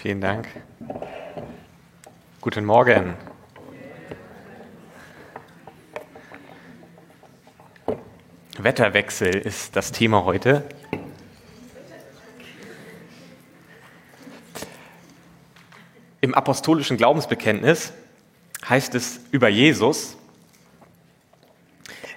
Vielen Dank. Guten Morgen. Wetterwechsel ist das Thema heute. Im apostolischen Glaubensbekenntnis heißt es über Jesus,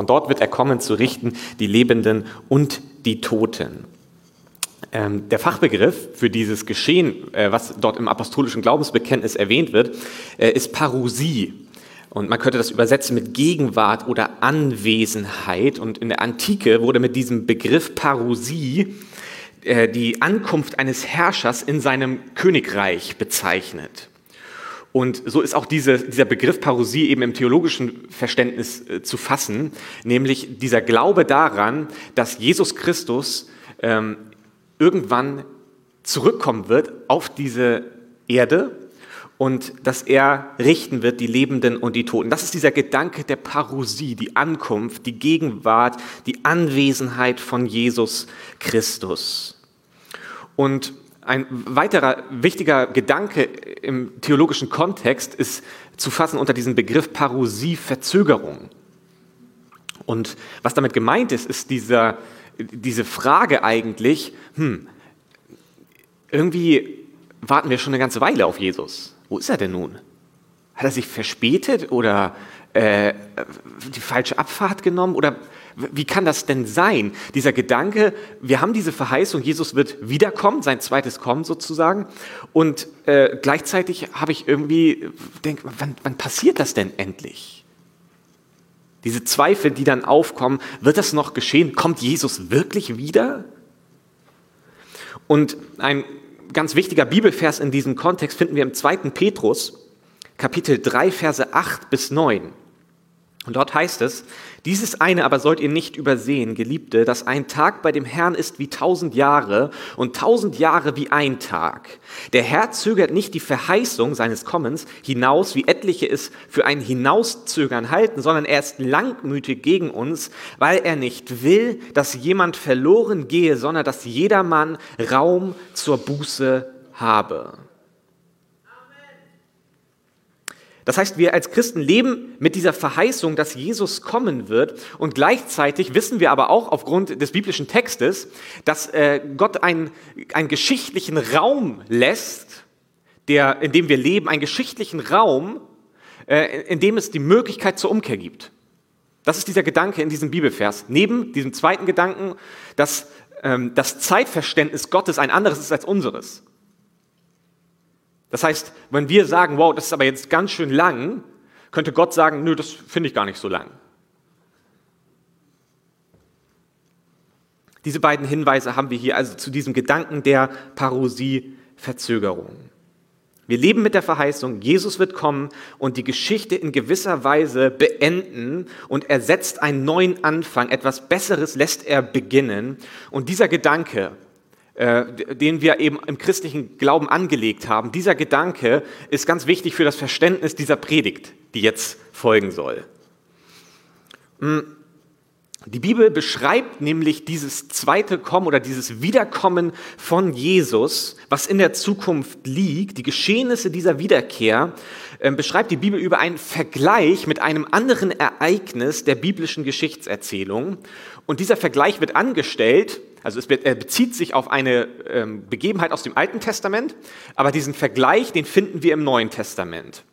Von dort wird er kommen zu richten die Lebenden und die Toten. Ähm, der Fachbegriff für dieses Geschehen, äh, was dort im apostolischen Glaubensbekenntnis erwähnt wird, äh, ist Parousie. Und man könnte das übersetzen mit Gegenwart oder Anwesenheit. Und in der Antike wurde mit diesem Begriff Parousie äh, die Ankunft eines Herrschers in seinem Königreich bezeichnet. Und so ist auch diese, dieser Begriff Parousie eben im theologischen Verständnis äh, zu fassen, nämlich dieser Glaube daran, dass Jesus Christus ähm, irgendwann zurückkommen wird auf diese Erde und dass er richten wird die Lebenden und die Toten. Das ist dieser Gedanke der Parousie, die Ankunft, die Gegenwart, die Anwesenheit von Jesus Christus. Und ein weiterer wichtiger Gedanke im theologischen Kontext ist zu fassen unter diesem Begriff Parousie, Verzögerung. Und was damit gemeint ist, ist dieser, diese Frage eigentlich, hm, irgendwie warten wir schon eine ganze Weile auf Jesus. Wo ist er denn nun? Hat er sich verspätet oder äh, die falsche Abfahrt genommen oder wie kann das denn sein? Dieser Gedanke, wir haben diese Verheißung, Jesus wird wiederkommen, sein zweites Kommen sozusagen. Und äh, gleichzeitig habe ich irgendwie, denke, wann, wann passiert das denn endlich? Diese Zweifel, die dann aufkommen, wird das noch geschehen? Kommt Jesus wirklich wieder? Und ein ganz wichtiger Bibelvers in diesem Kontext finden wir im 2. Petrus, Kapitel 3, Verse 8 bis 9. Und dort heißt es, dieses eine aber sollt ihr nicht übersehen, Geliebte, dass ein Tag bei dem Herrn ist wie tausend Jahre und tausend Jahre wie ein Tag. Der Herr zögert nicht die Verheißung seines Kommens hinaus, wie etliche es für ein Hinauszögern halten, sondern er ist langmütig gegen uns, weil er nicht will, dass jemand verloren gehe, sondern dass jedermann Raum zur Buße habe. Das heißt, wir als Christen leben mit dieser Verheißung, dass Jesus kommen wird und gleichzeitig wissen wir aber auch aufgrund des biblischen Textes, dass äh, Gott einen, einen geschichtlichen Raum lässt, der, in dem wir leben, einen geschichtlichen Raum, äh, in dem es die Möglichkeit zur Umkehr gibt. Das ist dieser Gedanke in diesem Bibelvers. Neben diesem zweiten Gedanken, dass ähm, das Zeitverständnis Gottes ein anderes ist als unseres. Das heißt, wenn wir sagen, wow, das ist aber jetzt ganz schön lang, könnte Gott sagen, nö, das finde ich gar nicht so lang. Diese beiden Hinweise haben wir hier also zu diesem Gedanken der Parosie-Verzögerung. Wir leben mit der Verheißung, Jesus wird kommen und die Geschichte in gewisser Weise beenden und er setzt einen neuen Anfang, etwas Besseres lässt er beginnen. Und dieser Gedanke, den wir eben im christlichen Glauben angelegt haben, dieser Gedanke ist ganz wichtig für das Verständnis dieser Predigt, die jetzt folgen soll. Hm. Die Bibel beschreibt nämlich dieses zweite Kommen oder dieses Wiederkommen von Jesus, was in der Zukunft liegt, die Geschehnisse dieser Wiederkehr, äh, beschreibt die Bibel über einen Vergleich mit einem anderen Ereignis der biblischen Geschichtserzählung. Und dieser Vergleich wird angestellt also es bezieht sich auf eine ähm, Begebenheit aus dem Alten Testament, aber diesen Vergleich, den finden wir im Neuen Testament.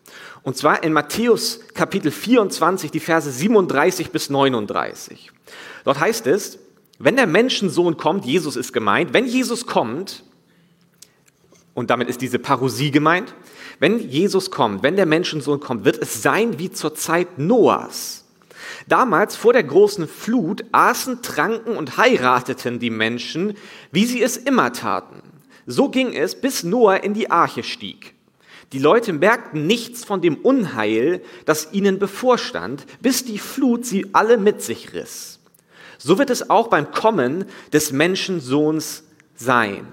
Und zwar in Matthäus Kapitel 24, die Verse 37 bis 39. Dort heißt es, wenn der Menschensohn kommt, Jesus ist gemeint, wenn Jesus kommt, und damit ist diese Parousie gemeint, wenn Jesus kommt, wenn der Menschensohn kommt, wird es sein wie zur Zeit Noahs. Damals vor der großen Flut aßen, tranken und heirateten die Menschen, wie sie es immer taten. So ging es, bis Noah in die Arche stieg. Die Leute merkten nichts von dem Unheil, das ihnen bevorstand, bis die Flut sie alle mit sich riss. So wird es auch beim Kommen des Menschensohns sein.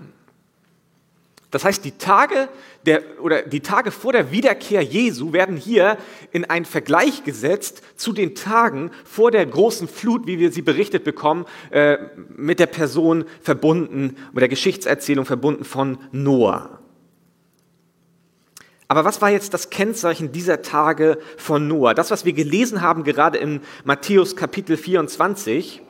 Das heißt, die Tage, der, oder die Tage vor der Wiederkehr Jesu werden hier in einen Vergleich gesetzt zu den Tagen vor der großen Flut, wie wir sie berichtet bekommen, äh, mit der Person verbunden, mit der Geschichtserzählung verbunden von Noah. Aber was war jetzt das Kennzeichen dieser Tage von Noah? Das, was wir gelesen haben, gerade in Matthäus Kapitel 24,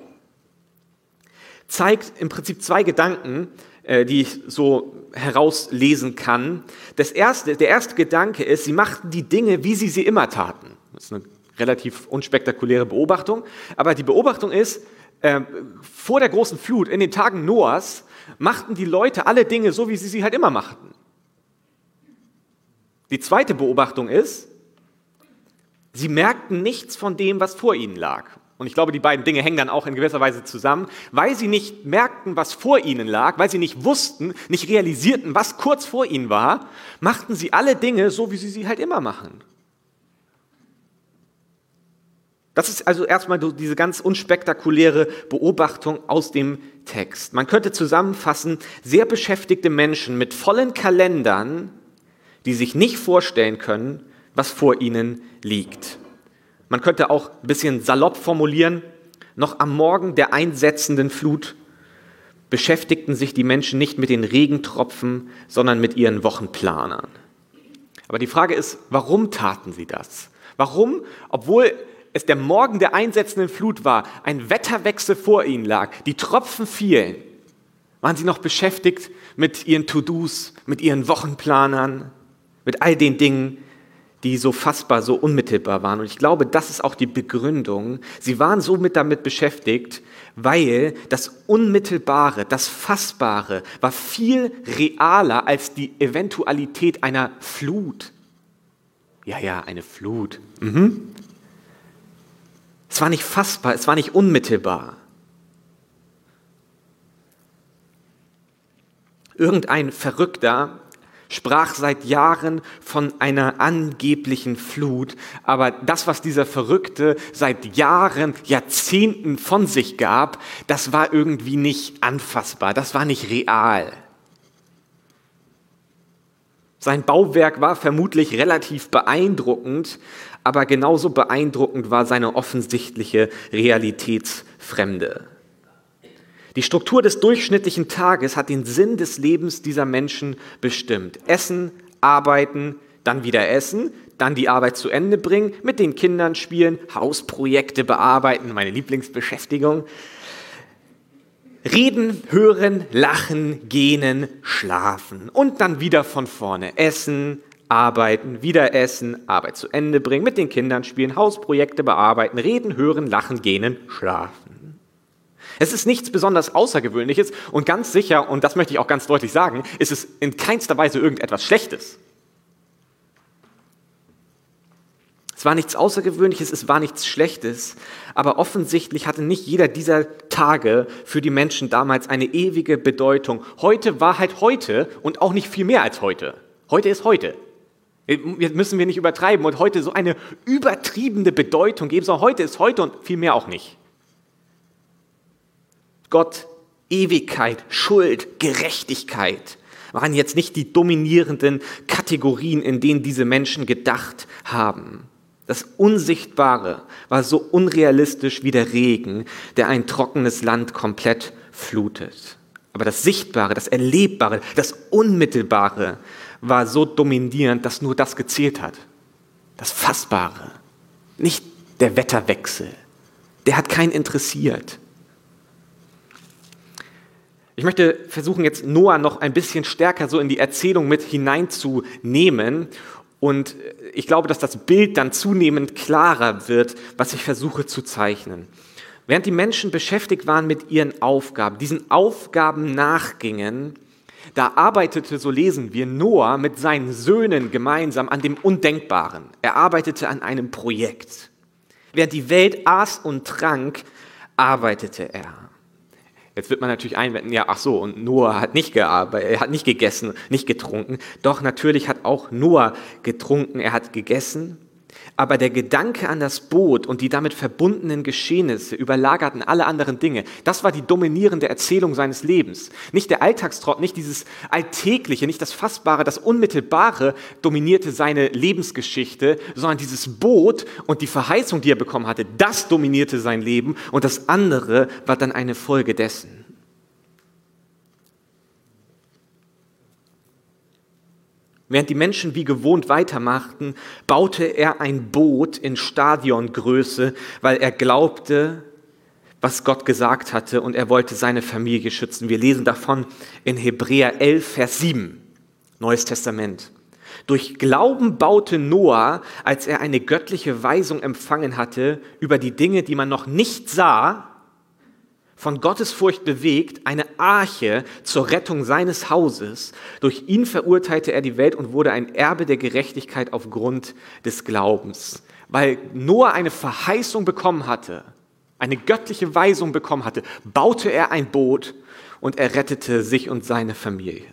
zeigt im Prinzip zwei Gedanken, die ich so herauslesen kann. Das erste, der erste Gedanke ist, sie machten die Dinge, wie sie sie immer taten. Das ist eine relativ unspektakuläre Beobachtung, aber die Beobachtung ist, äh, vor der großen Flut, in den Tagen Noahs, machten die Leute alle Dinge so, wie sie sie halt immer machten. Die zweite Beobachtung ist, sie merkten nichts von dem, was vor ihnen lag. Und ich glaube, die beiden Dinge hängen dann auch in gewisser Weise zusammen, weil sie nicht merkten, was vor ihnen lag, weil sie nicht wussten, nicht realisierten, was kurz vor ihnen war, machten sie alle Dinge so, wie sie sie halt immer machen. Das ist also erstmal diese ganz unspektakuläre Beobachtung aus dem Text. Man könnte zusammenfassen, sehr beschäftigte Menschen mit vollen Kalendern, die sich nicht vorstellen können, was vor ihnen liegt. Man könnte auch ein bisschen salopp formulieren, noch am Morgen der einsetzenden Flut beschäftigten sich die Menschen nicht mit den Regentropfen, sondern mit ihren Wochenplanern. Aber die Frage ist, warum taten sie das? Warum, obwohl es der Morgen der einsetzenden Flut war, ein Wetterwechsel vor ihnen lag, die Tropfen fielen, waren sie noch beschäftigt mit ihren To-Dos, mit ihren Wochenplanern, mit all den Dingen, die so fassbar, so unmittelbar waren. Und ich glaube, das ist auch die Begründung. Sie waren so mit damit beschäftigt, weil das Unmittelbare, das Fassbare war viel realer als die Eventualität einer Flut. Ja, ja, eine Flut. Mhm. Es war nicht fassbar, es war nicht unmittelbar. Irgendein Verrückter sprach seit Jahren von einer angeblichen Flut, aber das, was dieser Verrückte seit Jahren, Jahrzehnten von sich gab, das war irgendwie nicht anfassbar, das war nicht real. Sein Bauwerk war vermutlich relativ beeindruckend, aber genauso beeindruckend war seine offensichtliche Realitätsfremde. Die Struktur des durchschnittlichen Tages hat den Sinn des Lebens dieser Menschen bestimmt. Essen, arbeiten, dann wieder essen, dann die Arbeit zu Ende bringen, mit den Kindern spielen, Hausprojekte bearbeiten, meine Lieblingsbeschäftigung. Reden, hören, lachen, gähnen, schlafen und dann wieder von vorne essen, arbeiten, wieder essen, Arbeit zu Ende bringen, mit den Kindern spielen, Hausprojekte bearbeiten, reden, hören, lachen, gähnen, schlafen. Es ist nichts besonders Außergewöhnliches und ganz sicher, und das möchte ich auch ganz deutlich sagen, ist es in keinster Weise irgendetwas Schlechtes. Es war nichts Außergewöhnliches, es war nichts Schlechtes, aber offensichtlich hatte nicht jeder dieser Tage für die Menschen damals eine ewige Bedeutung. Heute war halt heute und auch nicht viel mehr als heute. Heute ist heute. Jetzt müssen wir nicht übertreiben und heute so eine übertriebene Bedeutung geben, sondern heute ist heute und viel mehr auch nicht. Gott, Ewigkeit, Schuld, Gerechtigkeit waren jetzt nicht die dominierenden Kategorien, in denen diese Menschen gedacht haben. Das Unsichtbare war so unrealistisch wie der Regen, der ein trockenes Land komplett flutet. Aber das Sichtbare, das Erlebbare, das Unmittelbare war so dominierend, dass nur das gezählt hat. Das Fassbare, nicht der Wetterwechsel. Der hat keinen interessiert. Ich möchte versuchen, jetzt Noah noch ein bisschen stärker so in die Erzählung mit hineinzunehmen. Und ich glaube, dass das Bild dann zunehmend klarer wird, was ich versuche zu zeichnen. Während die Menschen beschäftigt waren mit ihren Aufgaben, diesen Aufgaben nachgingen, da arbeitete, so lesen wir, Noah mit seinen Söhnen gemeinsam an dem Undenkbaren. Er arbeitete an einem Projekt. Während die Welt aß und trank, arbeitete er. Jetzt wird man natürlich einwenden, ja, ach so, und Noah hat nicht gearbeitet, er hat nicht gegessen, nicht getrunken. Doch natürlich hat auch Noah getrunken, er hat gegessen. Aber der Gedanke an das Boot und die damit verbundenen Geschehnisse überlagerten alle anderen Dinge. Das war die dominierende Erzählung seines Lebens. Nicht der Alltagstrott, nicht dieses Alltägliche, nicht das Fassbare, das Unmittelbare dominierte seine Lebensgeschichte, sondern dieses Boot und die Verheißung, die er bekommen hatte, das dominierte sein Leben und das andere war dann eine Folge dessen. Während die Menschen wie gewohnt weitermachten, baute er ein Boot in Stadiongröße, weil er glaubte, was Gott gesagt hatte und er wollte seine Familie schützen. Wir lesen davon in Hebräer 11, Vers 7, Neues Testament. Durch Glauben baute Noah, als er eine göttliche Weisung empfangen hatte über die Dinge, die man noch nicht sah, von Gottesfurcht bewegt, eine Arche zur Rettung seines Hauses. Durch ihn verurteilte er die Welt und wurde ein Erbe der Gerechtigkeit aufgrund des Glaubens. Weil Noah eine Verheißung bekommen hatte, eine göttliche Weisung bekommen hatte, baute er ein Boot und er rettete sich und seine Familie.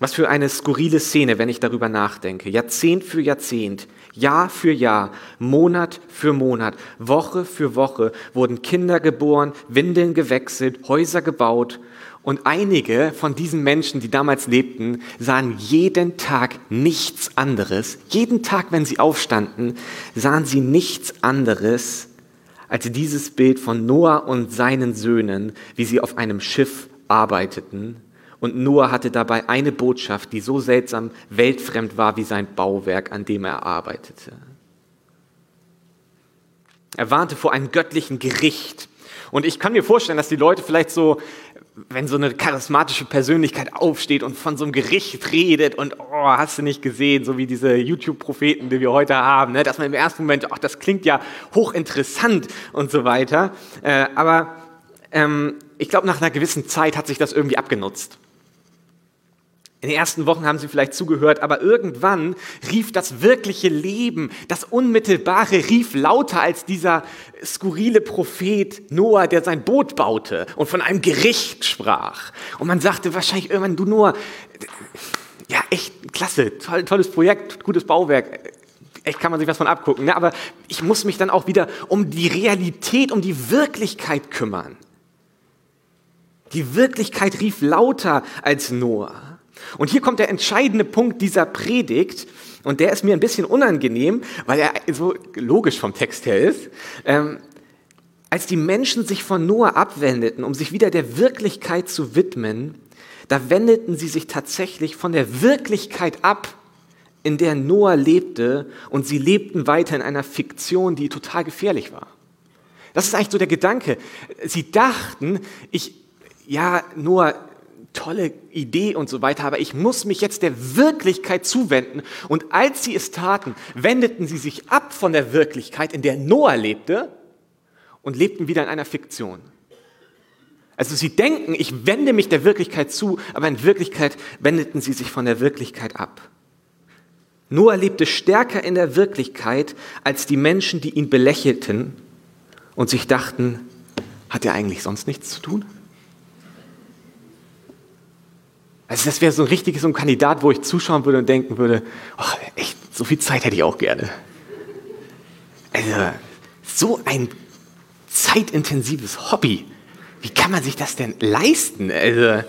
Was für eine skurrile Szene, wenn ich darüber nachdenke. Jahrzehnt für Jahrzehnt, Jahr für Jahr, Monat für Monat, Woche für Woche wurden Kinder geboren, Windeln gewechselt, Häuser gebaut. Und einige von diesen Menschen, die damals lebten, sahen jeden Tag nichts anderes. Jeden Tag, wenn sie aufstanden, sahen sie nichts anderes als dieses Bild von Noah und seinen Söhnen, wie sie auf einem Schiff arbeiteten und Noah hatte dabei eine Botschaft, die so seltsam weltfremd war wie sein Bauwerk, an dem er arbeitete. Er warnte vor einem göttlichen Gericht. Und ich kann mir vorstellen, dass die Leute vielleicht so, wenn so eine charismatische Persönlichkeit aufsteht und von so einem Gericht redet und, oh, hast du nicht gesehen, so wie diese YouTube-Propheten, die wir heute haben, ne, dass man im ersten Moment, ach, das klingt ja hochinteressant und so weiter. Äh, aber ähm, ich glaube, nach einer gewissen Zeit hat sich das irgendwie abgenutzt. In den ersten Wochen haben sie vielleicht zugehört, aber irgendwann rief das wirkliche Leben, das Unmittelbare rief lauter als dieser skurrile Prophet Noah, der sein Boot baute und von einem Gericht sprach. Und man sagte wahrscheinlich irgendwann, du Noah, ja echt klasse, toll, tolles Projekt, gutes Bauwerk, echt kann man sich was von abgucken. Ne? Aber ich muss mich dann auch wieder um die Realität, um die Wirklichkeit kümmern. Die Wirklichkeit rief lauter als Noah. Und hier kommt der entscheidende Punkt dieser Predigt, und der ist mir ein bisschen unangenehm, weil er so logisch vom Text her ist. Ähm, als die Menschen sich von Noah abwendeten, um sich wieder der Wirklichkeit zu widmen, da wendeten sie sich tatsächlich von der Wirklichkeit ab, in der Noah lebte, und sie lebten weiter in einer Fiktion, die total gefährlich war. Das ist eigentlich so der Gedanke. Sie dachten, ich, ja, Noah, tolle Idee und so weiter, aber ich muss mich jetzt der Wirklichkeit zuwenden. Und als sie es taten, wendeten sie sich ab von der Wirklichkeit, in der Noah lebte, und lebten wieder in einer Fiktion. Also sie denken, ich wende mich der Wirklichkeit zu, aber in Wirklichkeit wendeten sie sich von der Wirklichkeit ab. Noah lebte stärker in der Wirklichkeit als die Menschen, die ihn belächelten und sich dachten, hat er eigentlich sonst nichts zu tun? Also das wäre so ein richtiges so ein Kandidat, wo ich zuschauen würde und denken würde, oh, echt, so viel Zeit hätte ich auch gerne. Also so ein zeitintensives Hobby. Wie kann man sich das denn leisten? Also,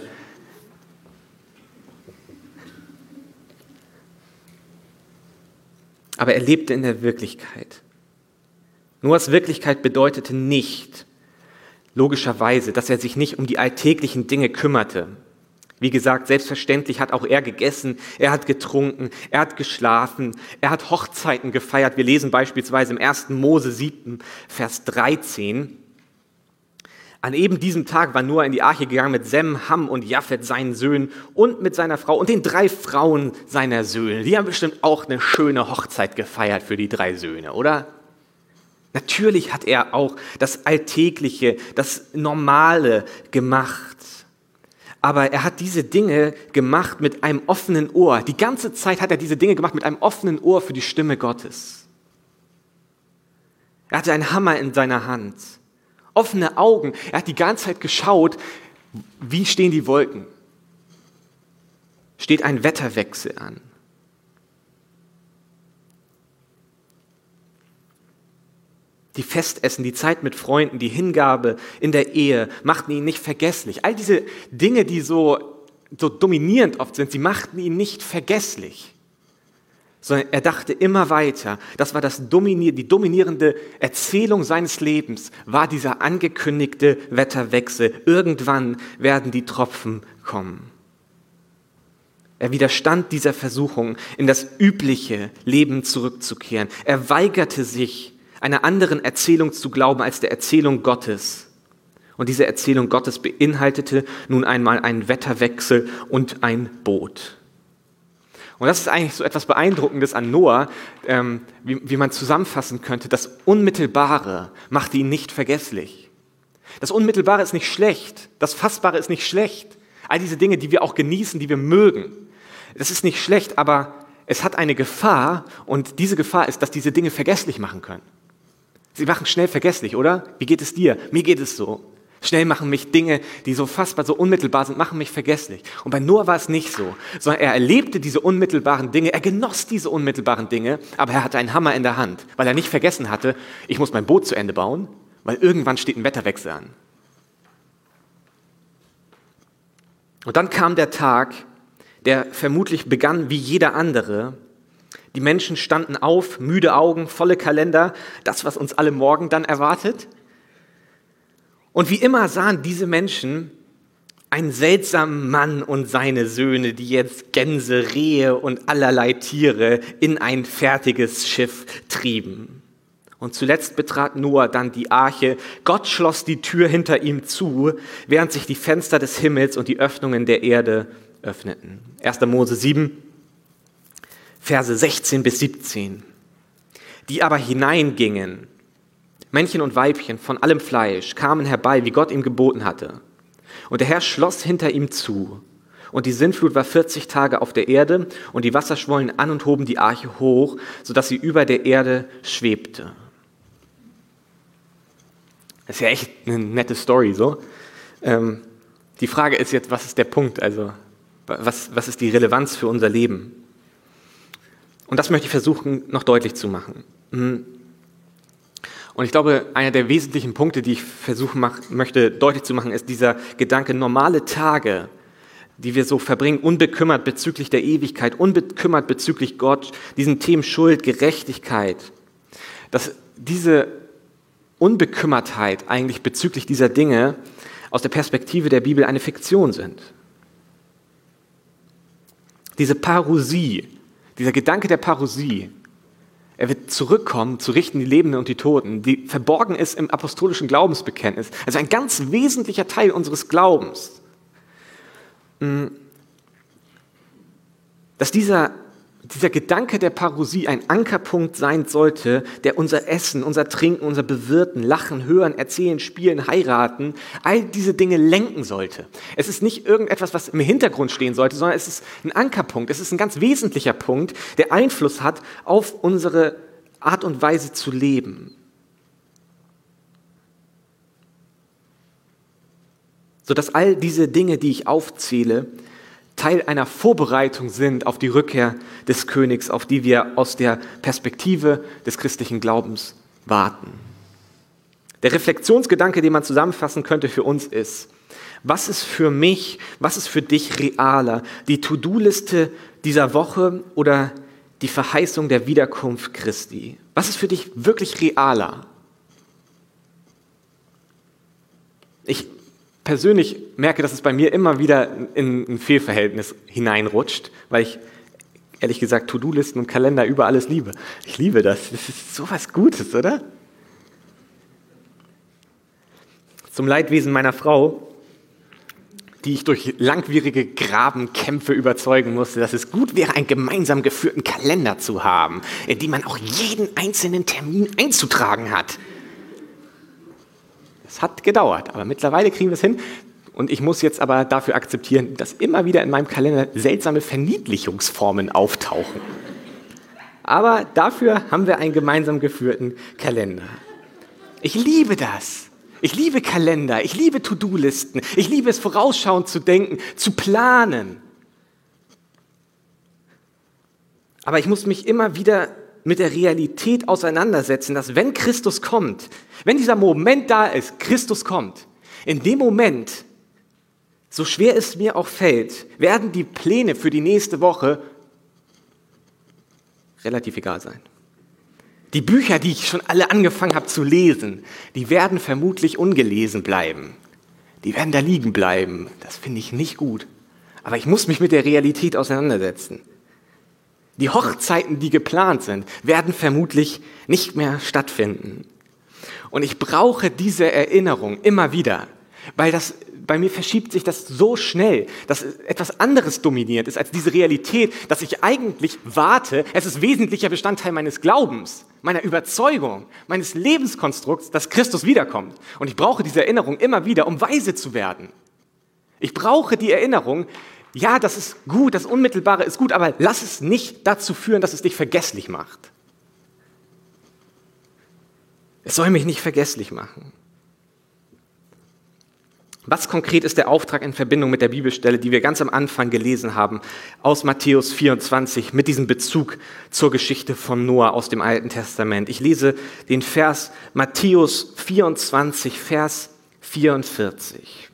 aber er lebte in der Wirklichkeit. Noahs Wirklichkeit bedeutete nicht, logischerweise, dass er sich nicht um die alltäglichen Dinge kümmerte, wie gesagt, selbstverständlich hat auch er gegessen, er hat getrunken, er hat geschlafen, er hat Hochzeiten gefeiert. Wir lesen beispielsweise im 1. Mose 7, Vers 13. An eben diesem Tag war Noah in die Arche gegangen mit Sem, Ham und Japhet, seinen Söhnen, und mit seiner Frau und den drei Frauen seiner Söhne. Die haben bestimmt auch eine schöne Hochzeit gefeiert für die drei Söhne, oder? Natürlich hat er auch das Alltägliche, das Normale gemacht aber er hat diese Dinge gemacht mit einem offenen Ohr. Die ganze Zeit hat er diese Dinge gemacht mit einem offenen Ohr für die Stimme Gottes. Er hatte einen Hammer in seiner Hand Offene Augen. Er hat die ganze Zeit geschaut, wie stehen die Wolken? Steht ein Wetterwechsel an? Die Festessen, die Zeit mit Freunden, die Hingabe in der Ehe machten ihn nicht vergesslich. All diese Dinge, die so, so dominierend oft sind, sie machten ihn nicht vergesslich. Sondern er dachte immer weiter. Das war das Dominier die dominierende Erzählung seines Lebens, war dieser angekündigte Wetterwechsel. Irgendwann werden die Tropfen kommen. Er widerstand dieser Versuchung, in das übliche Leben zurückzukehren. Er weigerte sich, einer anderen Erzählung zu glauben als der Erzählung Gottes. Und diese Erzählung Gottes beinhaltete nun einmal einen Wetterwechsel und ein Boot. Und das ist eigentlich so etwas Beeindruckendes an Noah, ähm, wie, wie man zusammenfassen könnte. Das Unmittelbare machte ihn nicht vergesslich. Das Unmittelbare ist nicht schlecht. Das Fassbare ist nicht schlecht. All diese Dinge, die wir auch genießen, die wir mögen. Das ist nicht schlecht, aber es hat eine Gefahr und diese Gefahr ist, dass diese Dinge vergesslich machen können. Sie machen schnell vergesslich, oder? Wie geht es dir? Mir geht es so. Schnell machen mich Dinge, die so fassbar, so unmittelbar sind, machen mich vergesslich. Und bei Noah war es nicht so, sondern er erlebte diese unmittelbaren Dinge, er genoss diese unmittelbaren Dinge, aber er hatte einen Hammer in der Hand, weil er nicht vergessen hatte, ich muss mein Boot zu Ende bauen, weil irgendwann steht ein Wetterwechsel an. Und dann kam der Tag, der vermutlich begann wie jeder andere, die Menschen standen auf, müde Augen, volle Kalender, das, was uns alle morgen dann erwartet. Und wie immer sahen diese Menschen einen seltsamen Mann und seine Söhne, die jetzt Gänse, Rehe und allerlei Tiere in ein fertiges Schiff trieben. Und zuletzt betrat Noah dann die Arche. Gott schloss die Tür hinter ihm zu, während sich die Fenster des Himmels und die Öffnungen der Erde öffneten. 1. Mose 7, Verse 16 bis 17. Die aber hineingingen, Männchen und Weibchen von allem Fleisch, kamen herbei, wie Gott ihm geboten hatte. Und der Herr schloss hinter ihm zu. Und die Sintflut war 40 Tage auf der Erde, und die Wasser schwollen an und hoben die Arche hoch, sodass sie über der Erde schwebte. Das ist ja echt eine nette Story, so. Ähm, die Frage ist jetzt, was ist der Punkt? Also, was, was ist die Relevanz für unser Leben? Und das möchte ich versuchen, noch deutlich zu machen. Mhm. Und ich glaube, einer der wesentlichen Punkte, die ich versuchen möchte deutlich zu machen, ist dieser Gedanke, normale Tage, die wir so verbringen, unbekümmert bezüglich der Ewigkeit, unbekümmert bezüglich Gott, diesen Themen Schuld, Gerechtigkeit, dass diese Unbekümmertheit eigentlich bezüglich dieser Dinge aus der Perspektive der Bibel eine Fiktion sind. Diese Parousie, dieser Gedanke der Parosie, er wird zurückkommen, zu richten die Lebenden und die Toten, die verborgen ist im apostolischen Glaubensbekenntnis. Also ein ganz wesentlicher Teil unseres Glaubens. Mm. Dass dieser dieser Gedanke der Parosie ein Ankerpunkt sein sollte, der unser Essen, unser Trinken, unser Bewirten, Lachen, Hören, Erzählen, Spielen, Heiraten, all diese Dinge lenken sollte. Es ist nicht irgendetwas, was im Hintergrund stehen sollte, sondern es ist ein Ankerpunkt, es ist ein ganz wesentlicher Punkt, der Einfluss hat auf unsere Art und Weise zu leben. Sodass all diese Dinge, die ich aufzähle, Teil einer Vorbereitung sind auf die Rückkehr des Königs, auf die wir aus der Perspektive des christlichen Glaubens warten. Der Reflexionsgedanke, den man zusammenfassen könnte für uns ist, was ist für mich, was ist für dich realer? Die To-Do-Liste dieser Woche oder die Verheißung der Wiederkunft Christi? Was ist für dich wirklich realer? Ich persönlich merke, dass es bei mir immer wieder in ein Fehlverhältnis hineinrutscht, weil ich ehrlich gesagt To-Do-Listen und Kalender über alles liebe. Ich liebe das. Das ist so was Gutes, oder? Zum Leidwesen meiner Frau, die ich durch langwierige Grabenkämpfe überzeugen musste, dass es gut wäre, einen gemeinsam geführten Kalender zu haben, in dem man auch jeden einzelnen Termin einzutragen hat. Es hat gedauert, aber mittlerweile kriegen wir es hin. Und ich muss jetzt aber dafür akzeptieren, dass immer wieder in meinem Kalender seltsame Verniedlichungsformen auftauchen. Aber dafür haben wir einen gemeinsam geführten Kalender. Ich liebe das. Ich liebe Kalender, ich liebe To-Do-Listen, ich liebe es vorausschauend zu denken, zu planen. Aber ich muss mich immer wieder mit der Realität auseinandersetzen, dass wenn Christus kommt, wenn dieser Moment da ist, Christus kommt, in dem Moment, so schwer es mir auch fällt, werden die Pläne für die nächste Woche relativ egal sein. Die Bücher, die ich schon alle angefangen habe zu lesen, die werden vermutlich ungelesen bleiben. Die werden da liegen bleiben. Das finde ich nicht gut. Aber ich muss mich mit der Realität auseinandersetzen. Die Hochzeiten, die geplant sind, werden vermutlich nicht mehr stattfinden. Und ich brauche diese Erinnerung immer wieder, weil das bei mir verschiebt sich das so schnell, dass etwas anderes dominiert ist als diese Realität, dass ich eigentlich warte. Es ist wesentlicher Bestandteil meines Glaubens, meiner Überzeugung, meines Lebenskonstrukts, dass Christus wiederkommt. Und ich brauche diese Erinnerung immer wieder, um weise zu werden. Ich brauche die Erinnerung, ja, das ist gut, das Unmittelbare ist gut, aber lass es nicht dazu führen, dass es dich vergesslich macht. Es soll mich nicht vergesslich machen. Was konkret ist der Auftrag in Verbindung mit der Bibelstelle, die wir ganz am Anfang gelesen haben, aus Matthäus 24, mit diesem Bezug zur Geschichte von Noah aus dem Alten Testament? Ich lese den Vers Matthäus 24, Vers 44.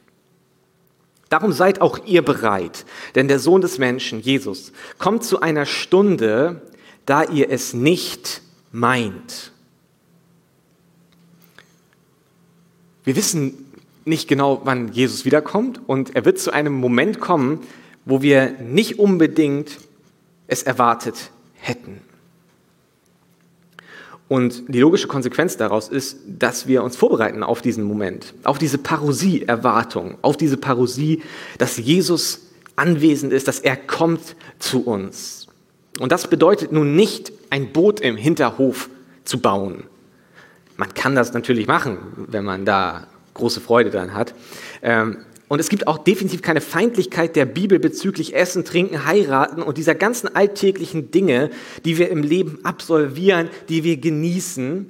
Darum seid auch ihr bereit, denn der Sohn des Menschen, Jesus, kommt zu einer Stunde, da ihr es nicht meint. Wir wissen nicht genau, wann Jesus wiederkommt und er wird zu einem Moment kommen, wo wir nicht unbedingt es erwartet hätten. Und die logische Konsequenz daraus ist, dass wir uns vorbereiten auf diesen Moment, auf diese Parosie-Erwartung, auf diese Parosie, dass Jesus anwesend ist, dass er kommt zu uns. Und das bedeutet nun nicht, ein Boot im Hinterhof zu bauen. Man kann das natürlich machen, wenn man da große Freude daran hat. Ähm, und es gibt auch definitiv keine Feindlichkeit der Bibel bezüglich Essen, Trinken, Heiraten und dieser ganzen alltäglichen Dinge, die wir im Leben absolvieren, die wir genießen.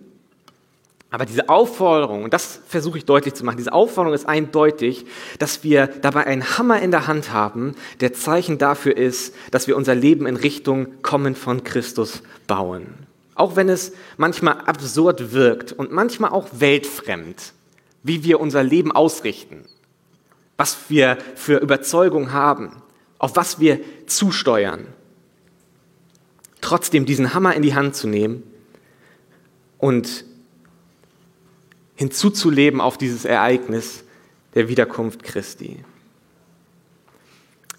Aber diese Aufforderung, und das versuche ich deutlich zu machen, diese Aufforderung ist eindeutig, dass wir dabei einen Hammer in der Hand haben, der Zeichen dafür ist, dass wir unser Leben in Richtung Kommen von Christus bauen. Auch wenn es manchmal absurd wirkt und manchmal auch weltfremd, wie wir unser Leben ausrichten was wir für Überzeugung haben, auf was wir zusteuern. Trotzdem diesen Hammer in die Hand zu nehmen und hinzuzuleben auf dieses Ereignis der Wiederkunft Christi.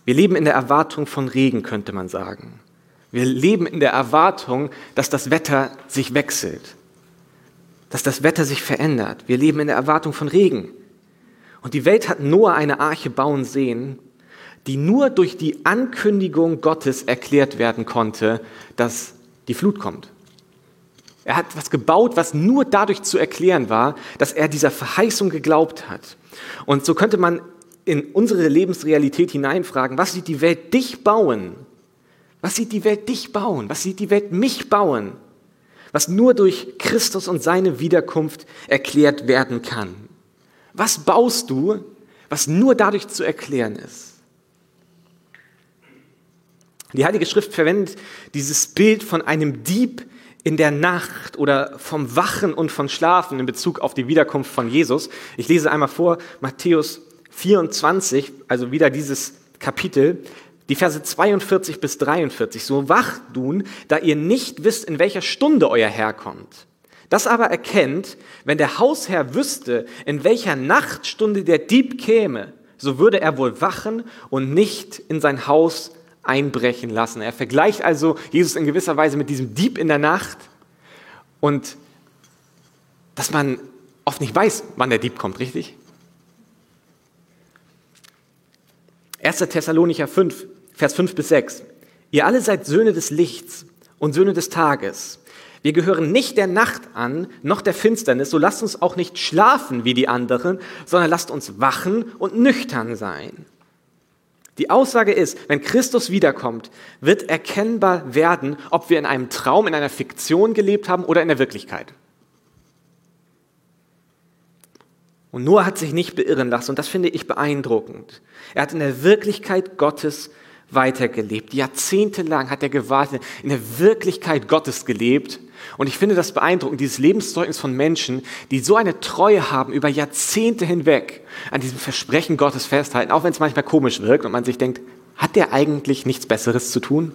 Wir leben in der Erwartung von Regen, könnte man sagen. Wir leben in der Erwartung, dass das Wetter sich wechselt, dass das Wetter sich verändert. Wir leben in der Erwartung von Regen. Und die Welt hat Noah eine Arche bauen sehen, die nur durch die Ankündigung Gottes erklärt werden konnte, dass die Flut kommt. Er hat was gebaut, was nur dadurch zu erklären war, dass er dieser Verheißung geglaubt hat. Und so könnte man in unsere Lebensrealität hineinfragen, was sieht die Welt dich bauen? Was sieht die Welt dich bauen? Was sieht die Welt mich bauen? Was nur durch Christus und seine Wiederkunft erklärt werden kann. Was baust du, was nur dadurch zu erklären ist? Die Heilige Schrift verwendet dieses Bild von einem Dieb in der Nacht oder vom Wachen und von Schlafen in Bezug auf die Wiederkunft von Jesus. Ich lese einmal vor Matthäus 24, also wieder dieses Kapitel, die Verse 42 bis 43. So wacht nun, da ihr nicht wisst, in welcher Stunde euer Herr kommt. Das aber erkennt, wenn der Hausherr wüsste, in welcher Nachtstunde der Dieb käme, so würde er wohl wachen und nicht in sein Haus einbrechen lassen. Er vergleicht also Jesus in gewisser Weise mit diesem Dieb in der Nacht und dass man oft nicht weiß, wann der Dieb kommt, richtig? 1. Thessalonicher 5, Vers 5 bis 6. Ihr alle seid Söhne des Lichts und Söhne des Tages. Wir gehören nicht der Nacht an, noch der Finsternis, so lasst uns auch nicht schlafen wie die anderen, sondern lasst uns wachen und nüchtern sein. Die Aussage ist, wenn Christus wiederkommt, wird erkennbar werden, ob wir in einem Traum, in einer Fiktion gelebt haben oder in der Wirklichkeit. Und Noah hat sich nicht beirren lassen und das finde ich beeindruckend. Er hat in der Wirklichkeit Gottes weitergelebt. Jahrzehntelang hat er gewartet, in der Wirklichkeit Gottes gelebt. Und ich finde das beeindruckend, dieses Lebenszeugnis von Menschen, die so eine Treue haben, über Jahrzehnte hinweg an diesem Versprechen Gottes festhalten, auch wenn es manchmal komisch wirkt und man sich denkt, hat der eigentlich nichts Besseres zu tun?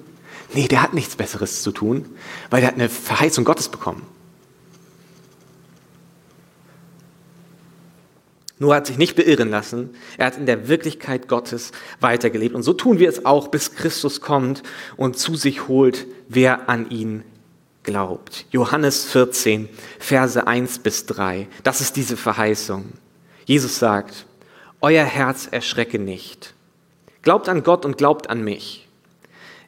Nee, der hat nichts Besseres zu tun, weil der hat eine Verheißung Gottes bekommen. Nur hat sich nicht beirren lassen. Er hat in der Wirklichkeit Gottes weitergelebt. Und so tun wir es auch, bis Christus kommt und zu sich holt, wer an ihn glaubt. Johannes 14, Verse 1 bis 3. Das ist diese Verheißung. Jesus sagt, Euer Herz erschrecke nicht. Glaubt an Gott und glaubt an mich.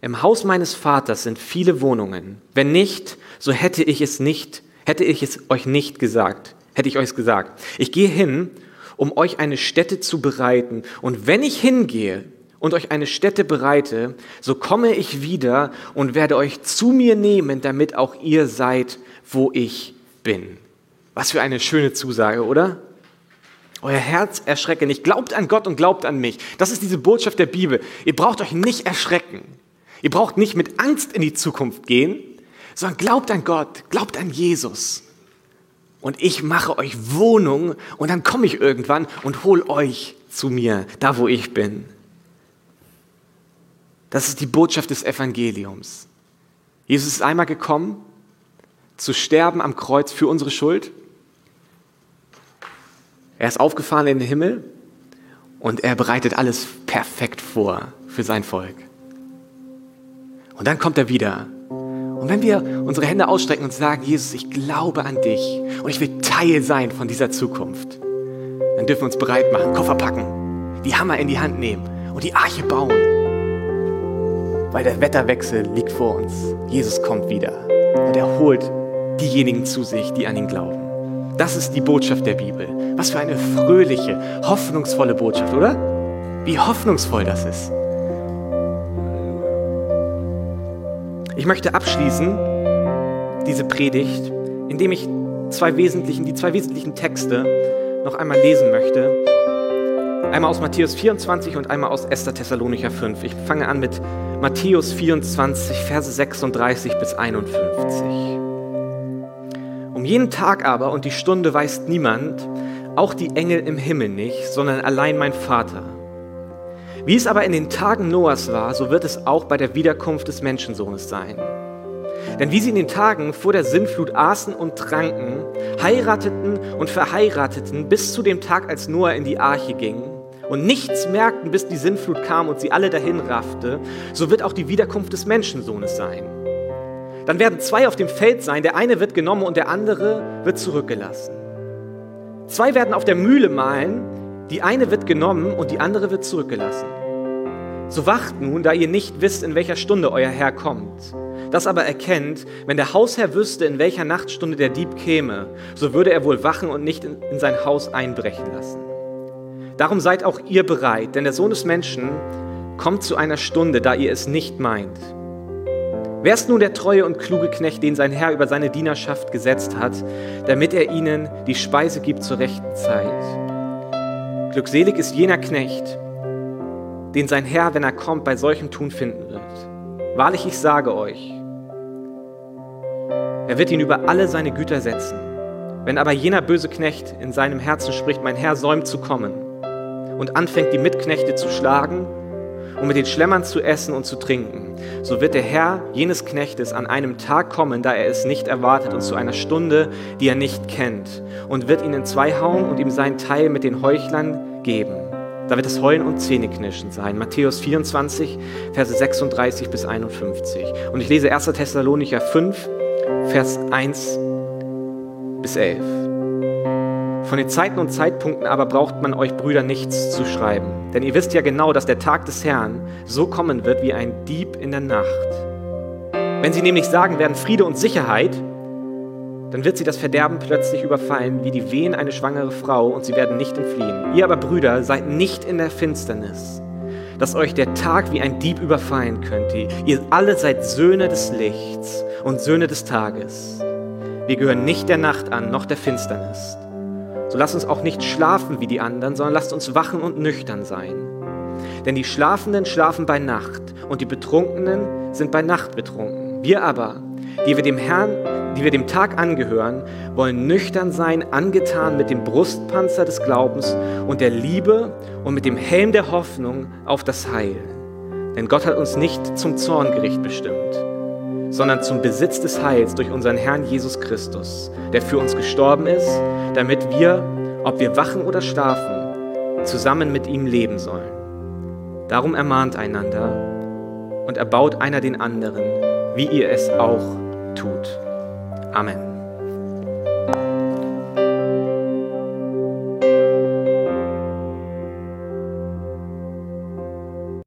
Im Haus meines Vaters sind viele Wohnungen. Wenn nicht, so hätte ich es nicht, hätte ich es euch nicht gesagt, hätte ich euch gesagt. Ich gehe hin, um euch eine Stätte zu bereiten. Und wenn ich hingehe und euch eine Stätte bereite, so komme ich wieder und werde euch zu mir nehmen, damit auch ihr seid, wo ich bin. Was für eine schöne Zusage, oder? Euer Herz erschrecke nicht. Glaubt an Gott und glaubt an mich. Das ist diese Botschaft der Bibel. Ihr braucht euch nicht erschrecken. Ihr braucht nicht mit Angst in die Zukunft gehen, sondern glaubt an Gott, glaubt an Jesus und ich mache euch Wohnung und dann komme ich irgendwann und hol euch zu mir, da wo ich bin. Das ist die Botschaft des Evangeliums. Jesus ist einmal gekommen, zu sterben am Kreuz für unsere Schuld. Er ist aufgefahren in den Himmel und er bereitet alles perfekt vor für sein Volk. Und dann kommt er wieder und wenn wir unsere Hände ausstrecken und sagen, Jesus, ich glaube an dich und ich will Teil sein von dieser Zukunft, dann dürfen wir uns bereit machen, Koffer packen, die Hammer in die Hand nehmen und die Arche bauen. Weil der Wetterwechsel liegt vor uns. Jesus kommt wieder und er holt diejenigen zu sich, die an ihn glauben. Das ist die Botschaft der Bibel. Was für eine fröhliche, hoffnungsvolle Botschaft, oder? Wie hoffnungsvoll das ist. Ich möchte abschließen diese Predigt, indem ich zwei wesentlichen, die zwei wesentlichen Texte noch einmal lesen möchte. Einmal aus Matthäus 24 und einmal aus 1. Thessalonicher 5. Ich fange an mit Matthäus 24, Verse 36 bis 51. Um jeden Tag aber und die Stunde weiß niemand, auch die Engel im Himmel nicht, sondern allein mein Vater. Wie es aber in den Tagen Noahs war, so wird es auch bei der Wiederkunft des Menschensohnes sein. Denn wie sie in den Tagen vor der Sintflut aßen und tranken, heirateten und verheirateten bis zu dem Tag, als Noah in die Arche ging, und nichts merkten, bis die Sintflut kam und sie alle dahin raffte, so wird auch die Wiederkunft des Menschensohnes sein. Dann werden zwei auf dem Feld sein, der eine wird genommen und der andere wird zurückgelassen. Zwei werden auf der Mühle mahlen, die eine wird genommen und die andere wird zurückgelassen. So wacht nun, da ihr nicht wisst, in welcher Stunde euer Herr kommt. Das aber erkennt, wenn der Hausherr wüsste, in welcher Nachtstunde der Dieb käme, so würde er wohl wachen und nicht in sein Haus einbrechen lassen. Darum seid auch ihr bereit, denn der Sohn des Menschen kommt zu einer Stunde, da ihr es nicht meint. Wer ist nun der treue und kluge Knecht, den sein Herr über seine Dienerschaft gesetzt hat, damit er ihnen die Speise gibt zur rechten Zeit? Glückselig ist jener Knecht, den sein Herr, wenn er kommt, bei solchem Tun finden wird. Wahrlich, ich sage euch, er wird ihn über alle seine Güter setzen. Wenn aber jener böse Knecht in seinem Herzen spricht, mein Herr säumt zu kommen, und anfängt, die Mitknechte zu schlagen und mit den Schlemmern zu essen und zu trinken, so wird der Herr jenes Knechtes an einem Tag kommen, da er es nicht erwartet und zu einer Stunde, die er nicht kennt, und wird ihn in zwei hauen und ihm seinen Teil mit den Heuchlern geben. Da wird es Heulen und Zähneknirschen sein. Matthäus 24, Verse 36 bis 51. Und ich lese 1. Thessalonicher 5, Vers 1 bis 11. Von den Zeiten und Zeitpunkten aber braucht man euch Brüder nichts zu schreiben. Denn ihr wisst ja genau, dass der Tag des Herrn so kommen wird wie ein Dieb in der Nacht. Wenn sie nämlich sagen werden Friede und Sicherheit, dann wird sie das Verderben plötzlich überfallen, wie die Wehen eine schwangere Frau, und sie werden nicht entfliehen. Ihr aber, Brüder, seid nicht in der Finsternis, dass euch der Tag wie ein Dieb überfallen könnte. Ihr alle seid Söhne des Lichts und Söhne des Tages. Wir gehören nicht der Nacht an, noch der Finsternis. So lasst uns auch nicht schlafen wie die anderen, sondern lasst uns wachen und nüchtern sein. Denn die Schlafenden schlafen bei Nacht und die Betrunkenen sind bei Nacht betrunken. Wir aber, die wir dem Herrn, die wir dem Tag angehören, wollen nüchtern sein, angetan mit dem Brustpanzer des Glaubens und der Liebe und mit dem Helm der Hoffnung auf das Heil. Denn Gott hat uns nicht zum Zorngericht bestimmt, sondern zum Besitz des Heils durch unseren Herrn Jesus Christus, der für uns gestorben ist, damit wir, ob wir wachen oder schlafen, zusammen mit ihm leben sollen. Darum ermahnt einander und erbaut einer den anderen, wie ihr es auch tut. Amen.